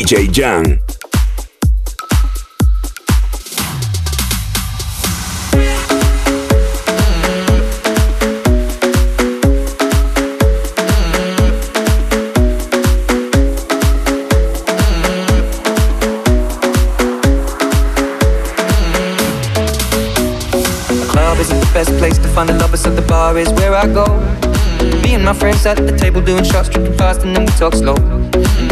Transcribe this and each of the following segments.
DJ Jan. Friends at the table doing shots, tripping fast, and then we talk slow.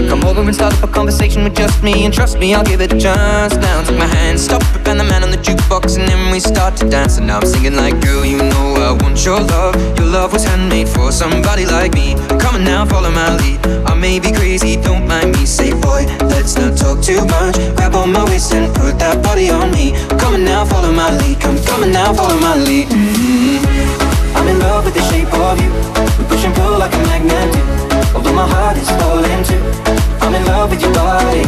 Come over and start up a conversation with just me, and trust me, I'll give it a chance. Now take my hand, stop it, and the man on the jukebox, and then we start to dance. And now I'm singing like, girl, you know I want your love. Your love was handmade for somebody like me. Come on now, follow my lead. I may be crazy, don't mind me. Say, boy, let's not talk too much. Grab on my waist and put that body on me. Come on now, follow my lead. Come, on now, follow my lead. Mm-hmm. I'm in love with the shape of you. We push and pull like a magnet do. Although my heart is falling too. I'm in love with your body.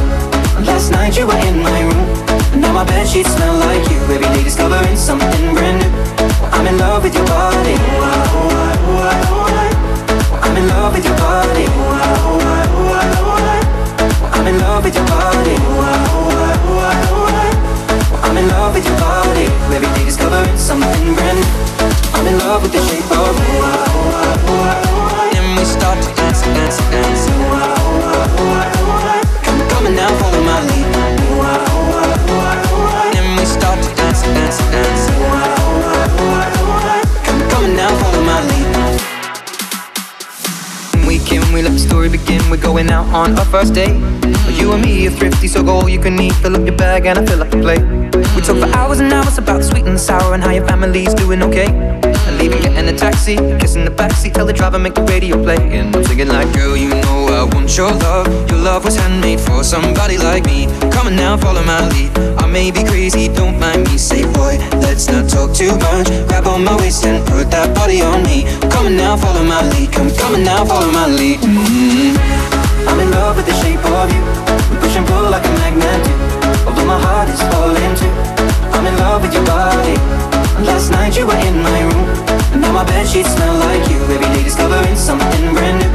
Last night you were in my room. And Now my bed sheets smell like you. Every day discovering something brand new. I'm in love with your body. I'm in love with your body. I'm in love with your body. I'm in love with your body. Every day discovering something brand new. I'm in love with the shape of you. And we start to dance, dance, dance. Come, and now follow my lead. And we start to dance, dance, dance. Come, and now follow my lead. We can, we let the story begin. We're going out on our first date. You and me are thrifty, so go all you can eat. Fill up your bag and I fill up the plate. We talk for hours and hours about the sweet and the sour and how your family's doing okay. And leaving, getting a taxi, kissing the backseat, tell the driver make the radio play. And I'm singing like, girl, you know I want your love. Your love was handmade for somebody like me. Come on now, follow my lead. I may be crazy, don't mind me. Say, boy, let's not talk too much. Grab on my waist and put that body on me. Come on now, follow my lead. Come, come on now, follow my lead. Mm-hmm. I'm in love with the shape of you. We push and pull like a magnet do. Although my heart is falling too. I'm in love with your body. Last night you were in my room. Now my bed sheets smell like you. Every day discovering something brand new.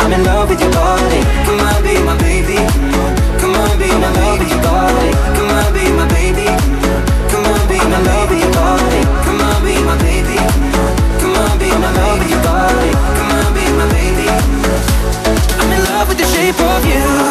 I'm in love with your body. Come on, be my baby. Come on, come on, be my love with your body. Come on, be my baby. Come on, be my love with your body. Come on, be my baby. Come on, be my love your body. Come on, be my baby. I'm in love with the shape of you.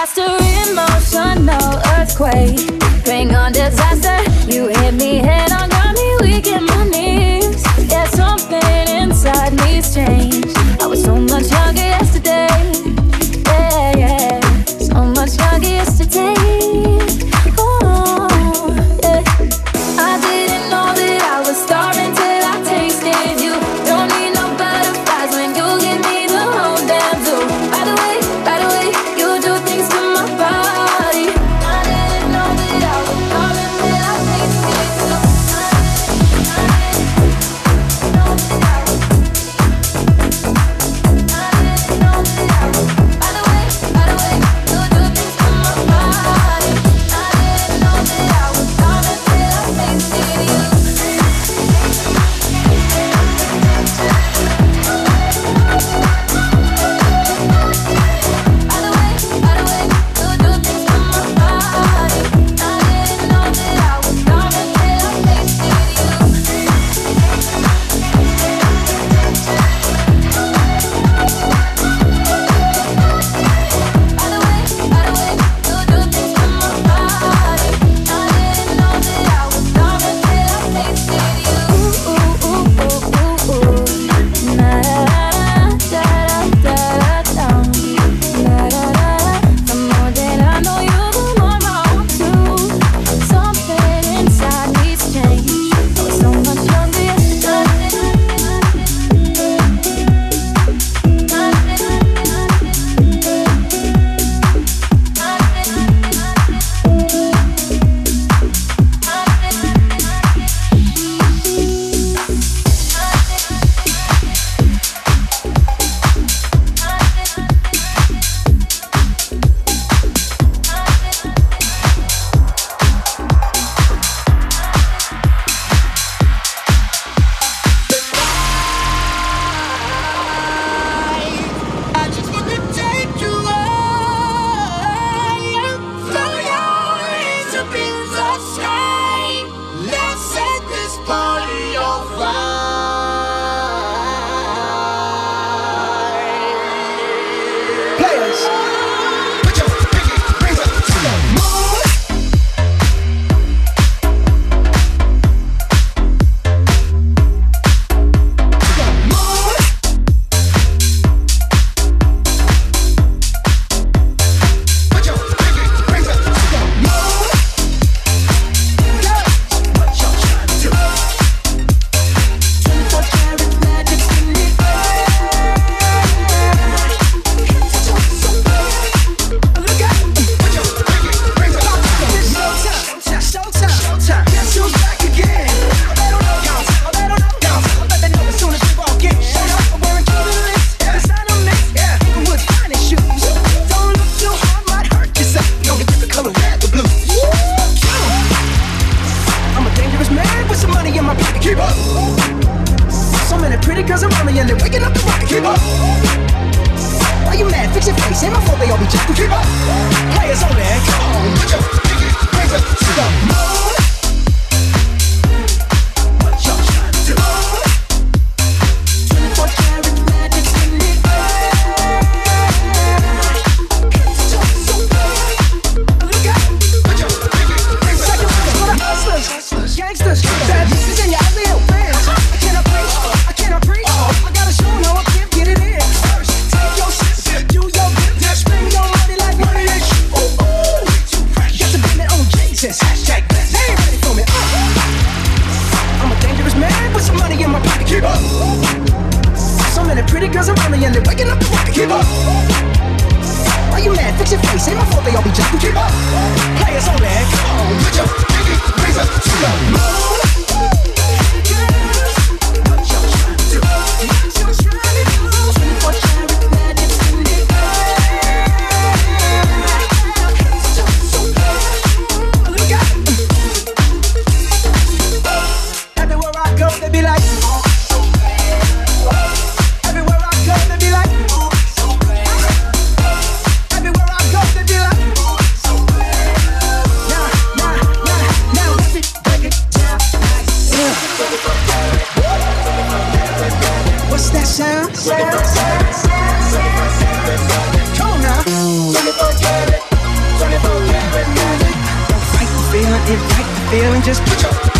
Faster, emotional earthquake. Bring on disaster. You hit me head on, got me weak in my knees. Yeah, something inside me's changed. I was so much younger Come 24 24 the feeling, invite feeling, just put your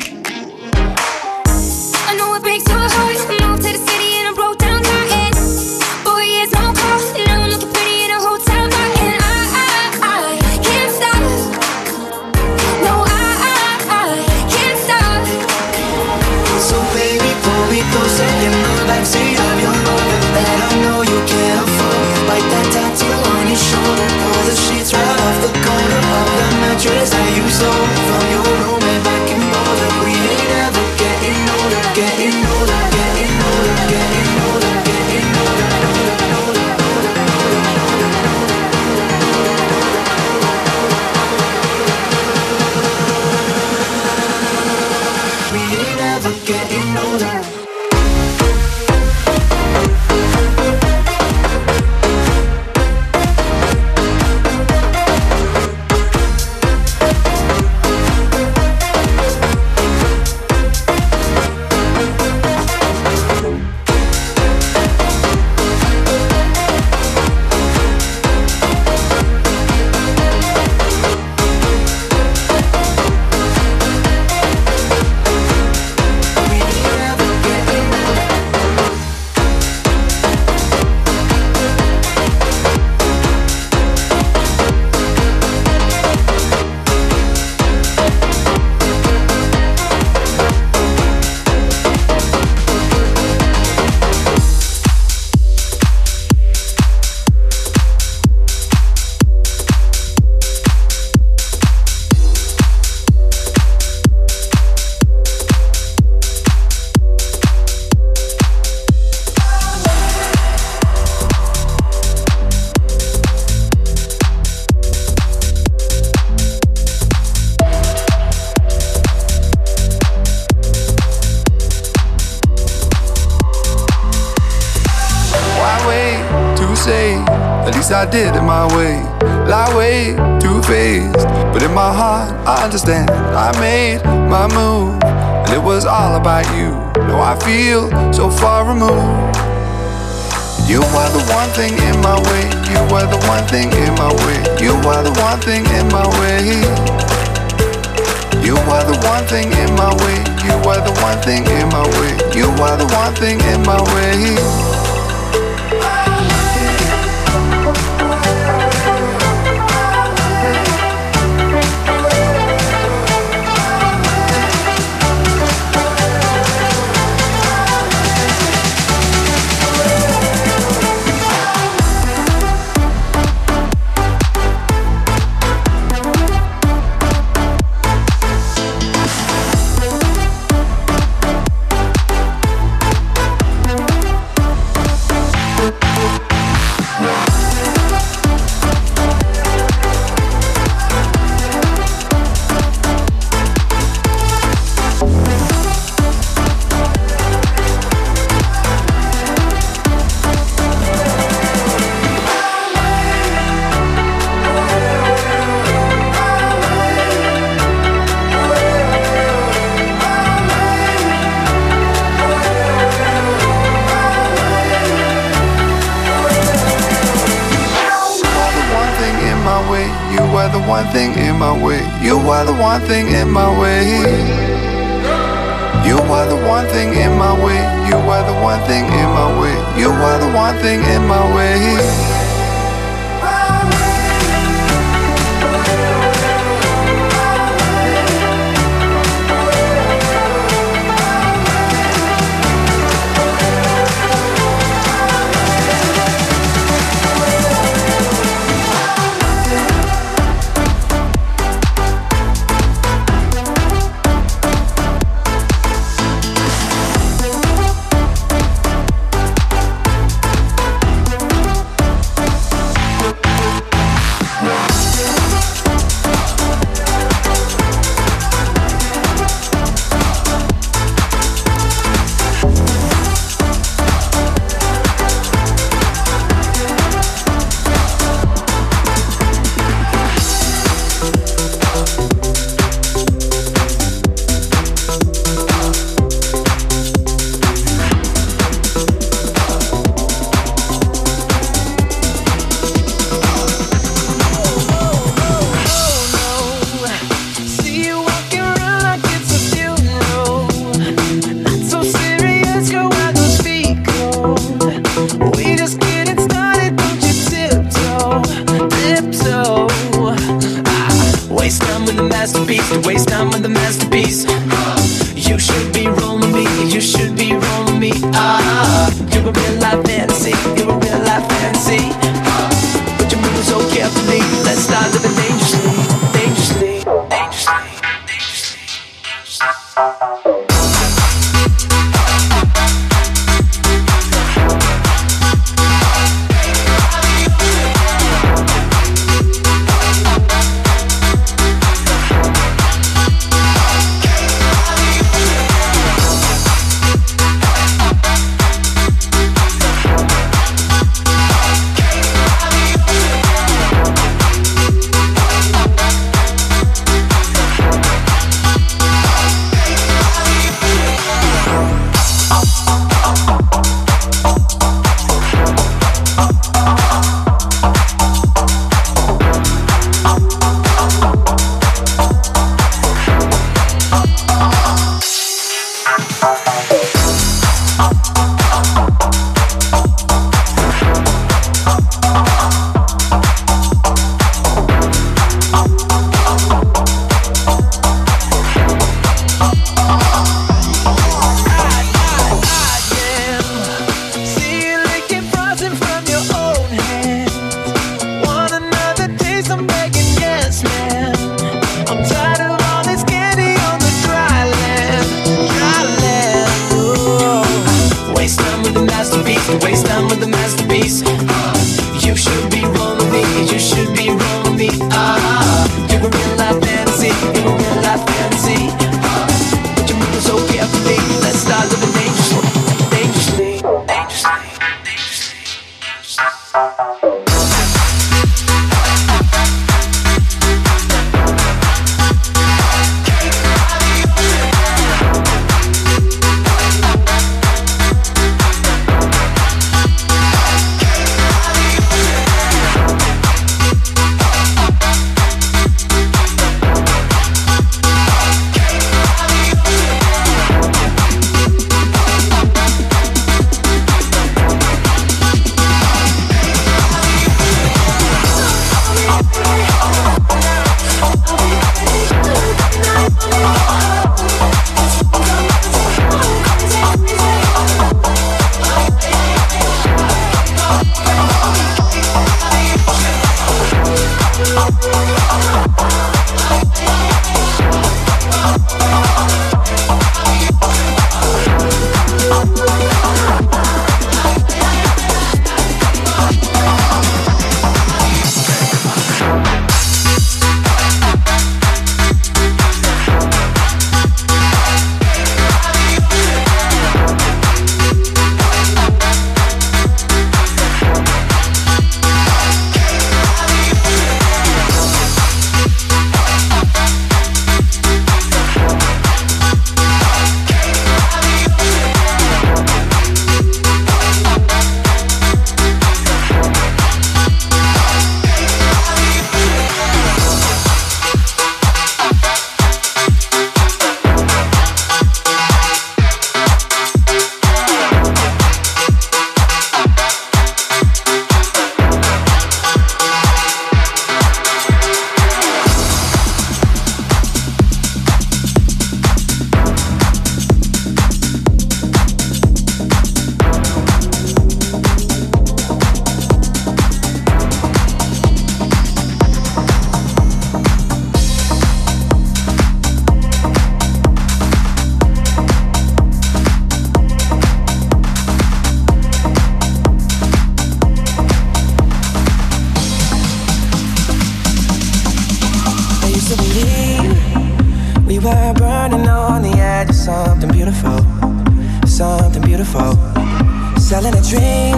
Selling a dream,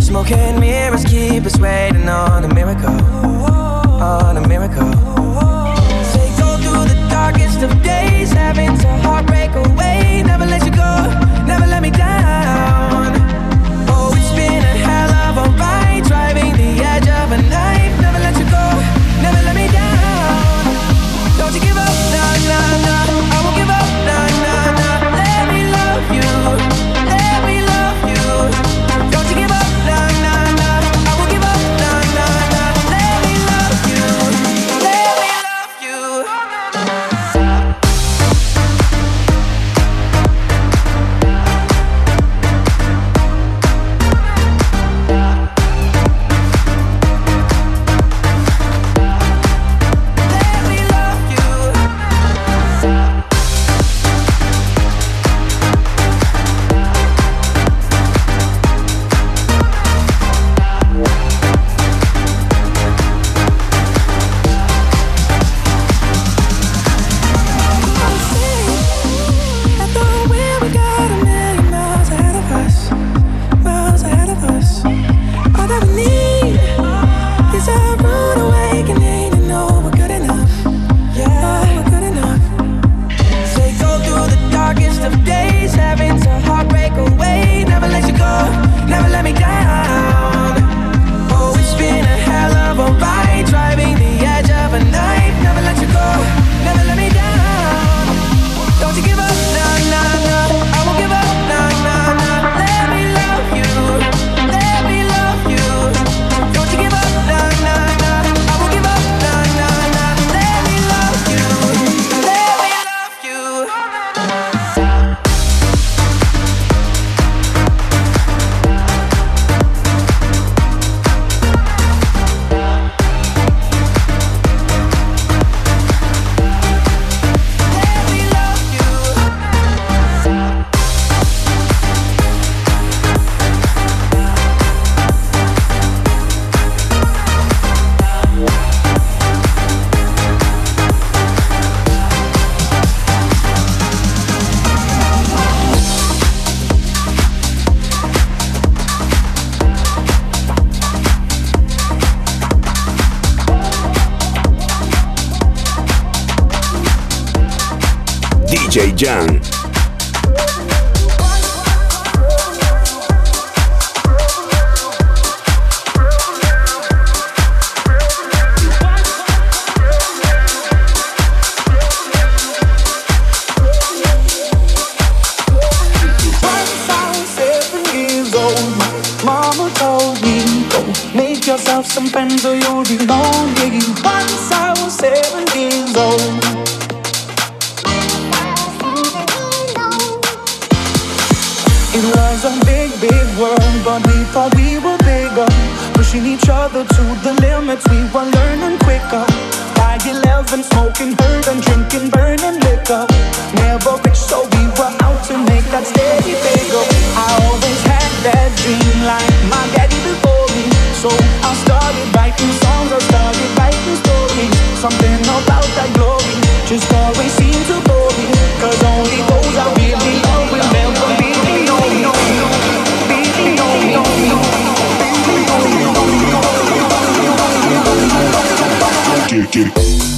smoking mirrors keep us waiting on a miracle, on a miracle. Say go through the darkest of days, having to heartbreak away. Never let you go, never let me down. Oh, it's been a hell of a ride, driving the edge of a knife. Never let you go, never let me down. Don't you give up, nah, nah, nah. Big world, but we thought we were bigger. Pushing each other to the limits, we were learning quicker. By 11, smoking herb and drinking burning liquor. Never rich, so we were out to make that steady figure. I always had that dream like my daddy before me. So I started writing songs, I started writing stories. Something about that glory just always seemed to bore me. Cause only those I really Get it.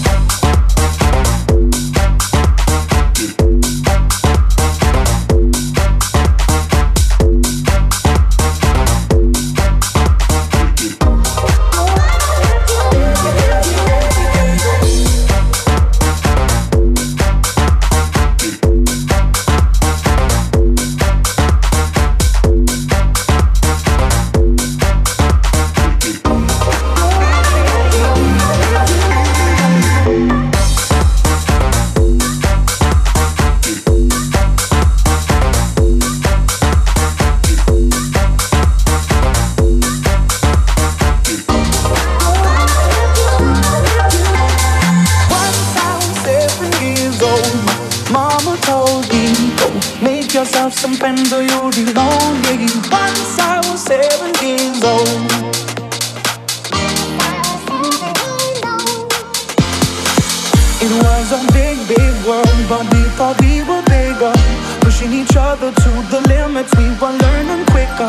It was a big, big world, but we thought we were bigger. Pushing each other to the limits, we were learning quicker.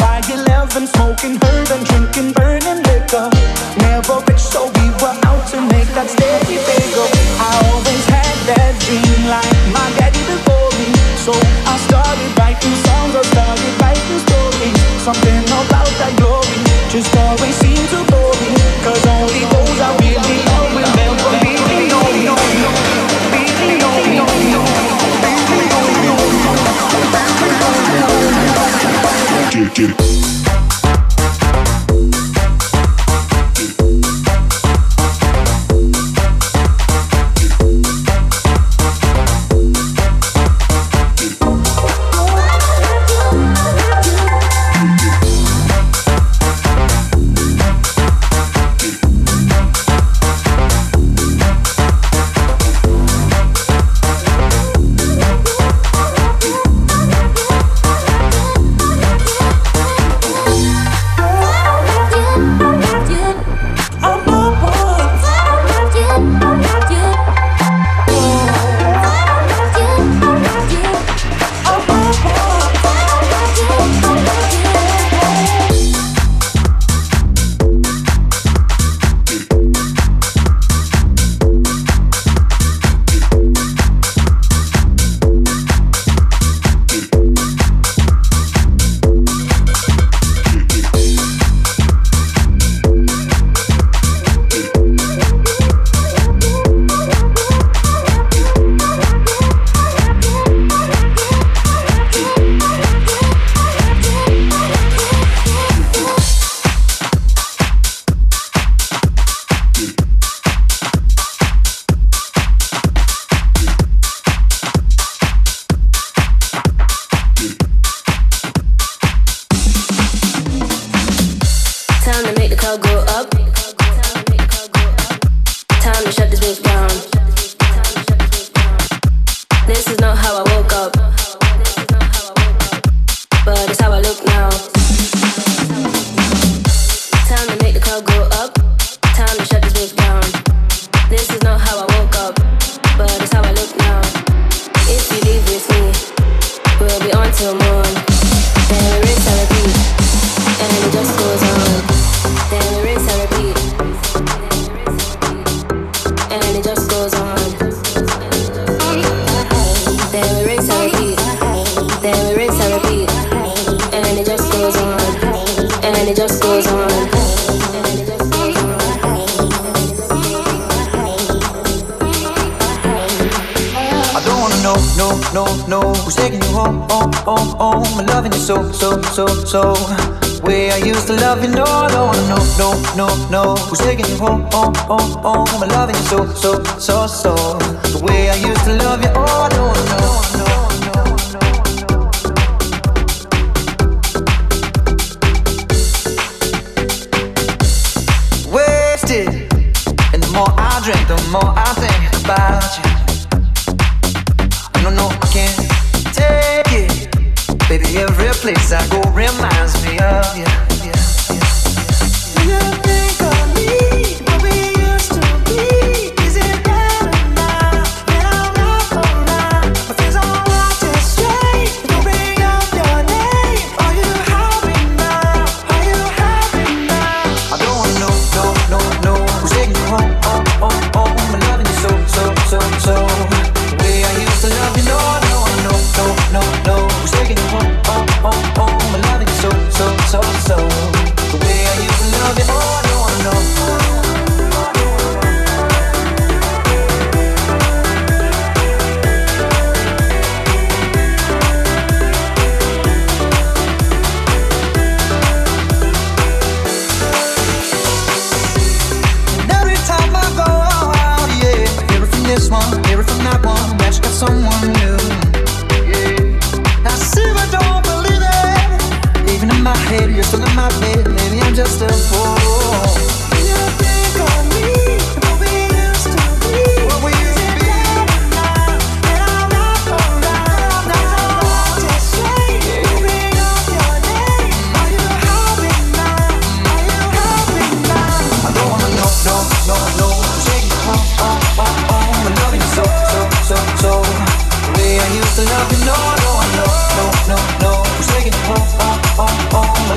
By 11, smoking herb and drinking burning liquor. Never rich, so we were out to make that steady bigger. I always had that dream, like my daddy before me. So I started writing songs, I started writing stories. Something about that glory just always seems to bore me. Cause only those I really know will never Get it. So your. The way I used to love you, oh. Wasted, and the more I drink, the more I think about you. I don't know, I can't take it, baby. Every place I go.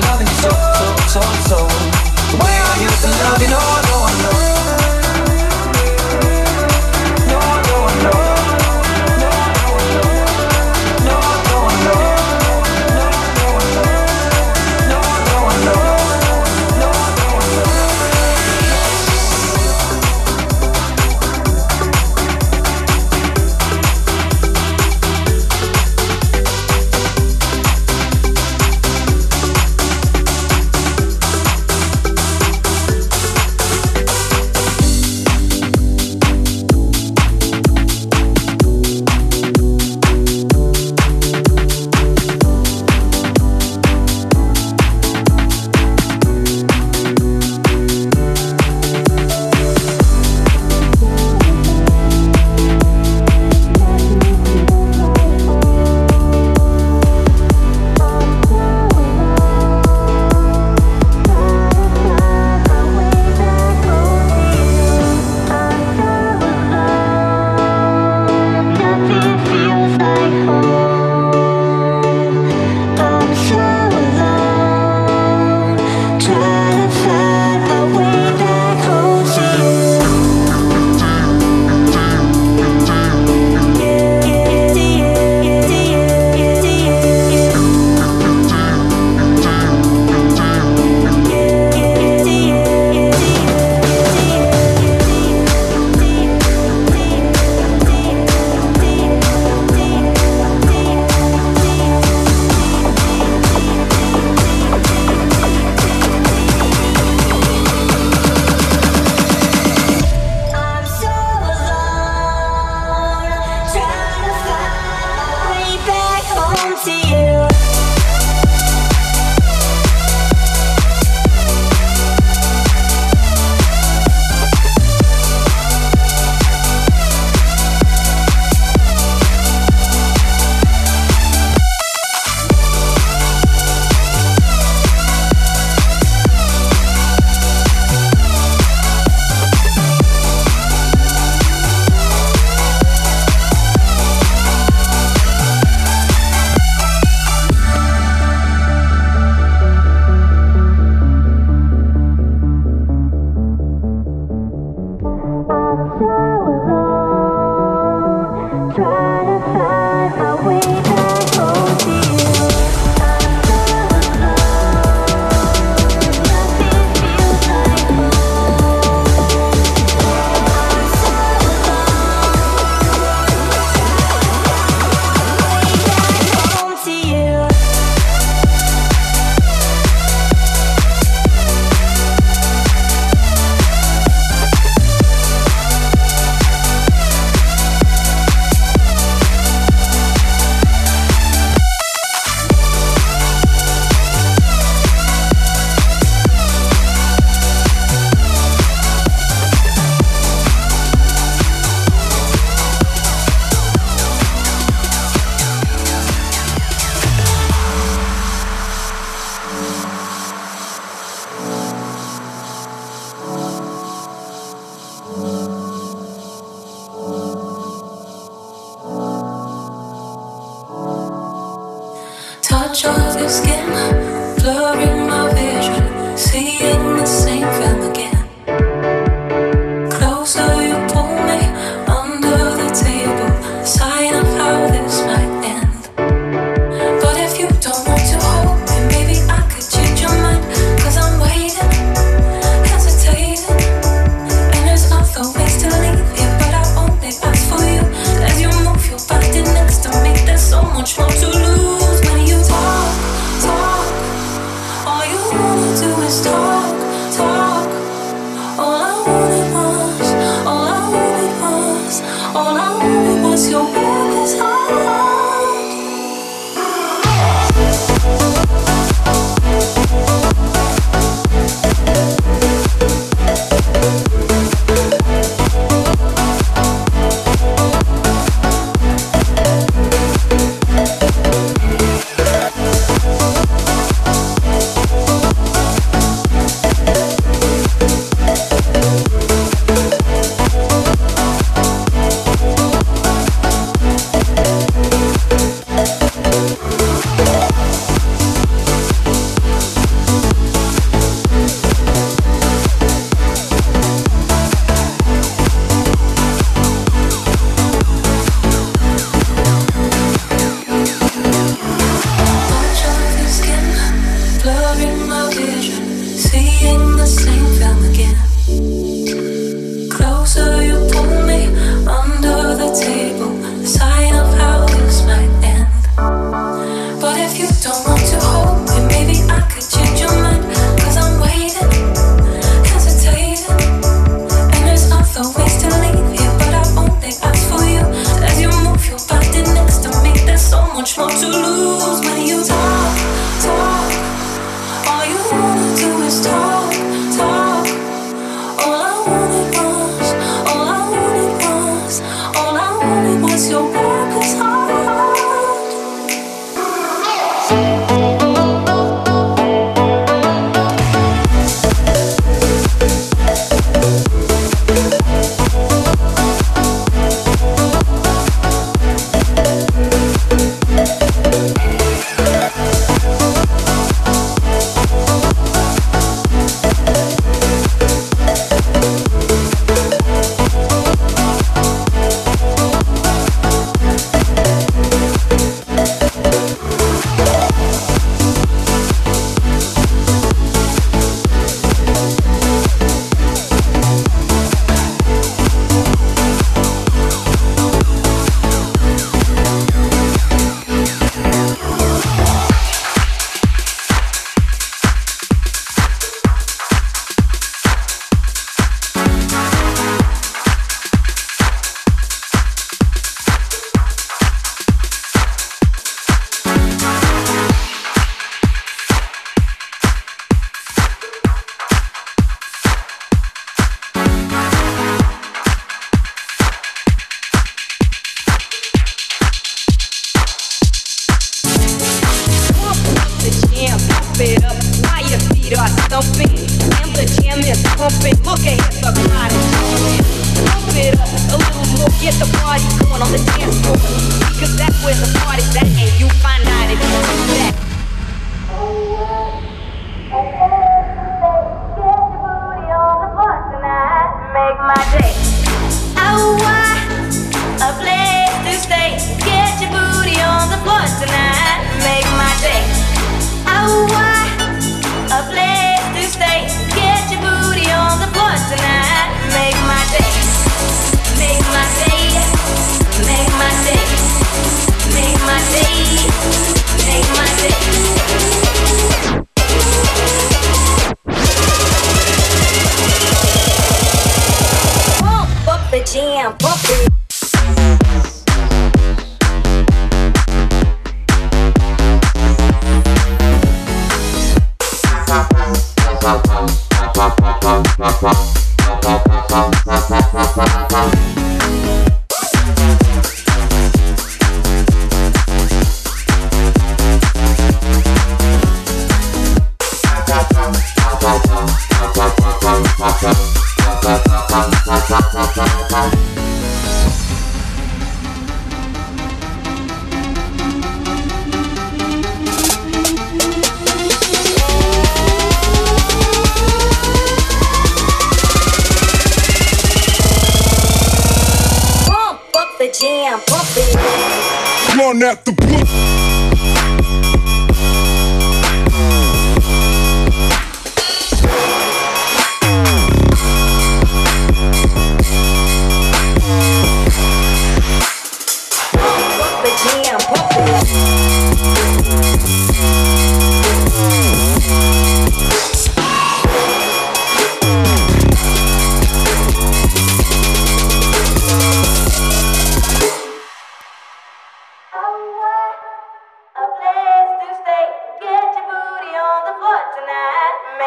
loving you so, so, so, so. Where are you loving all?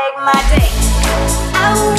make my day.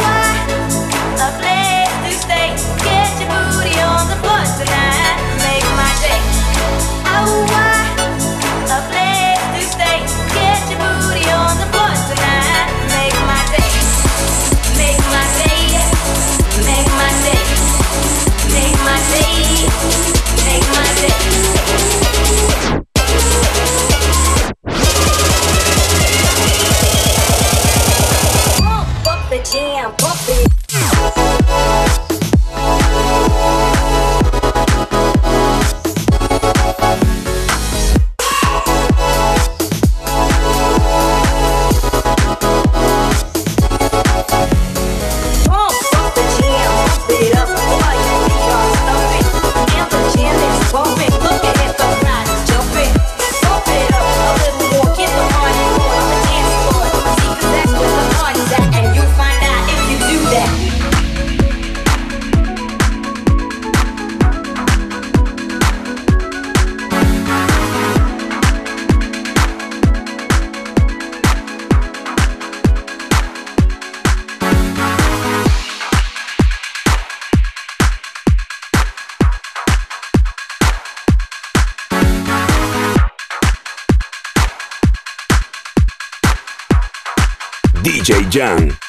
Jan.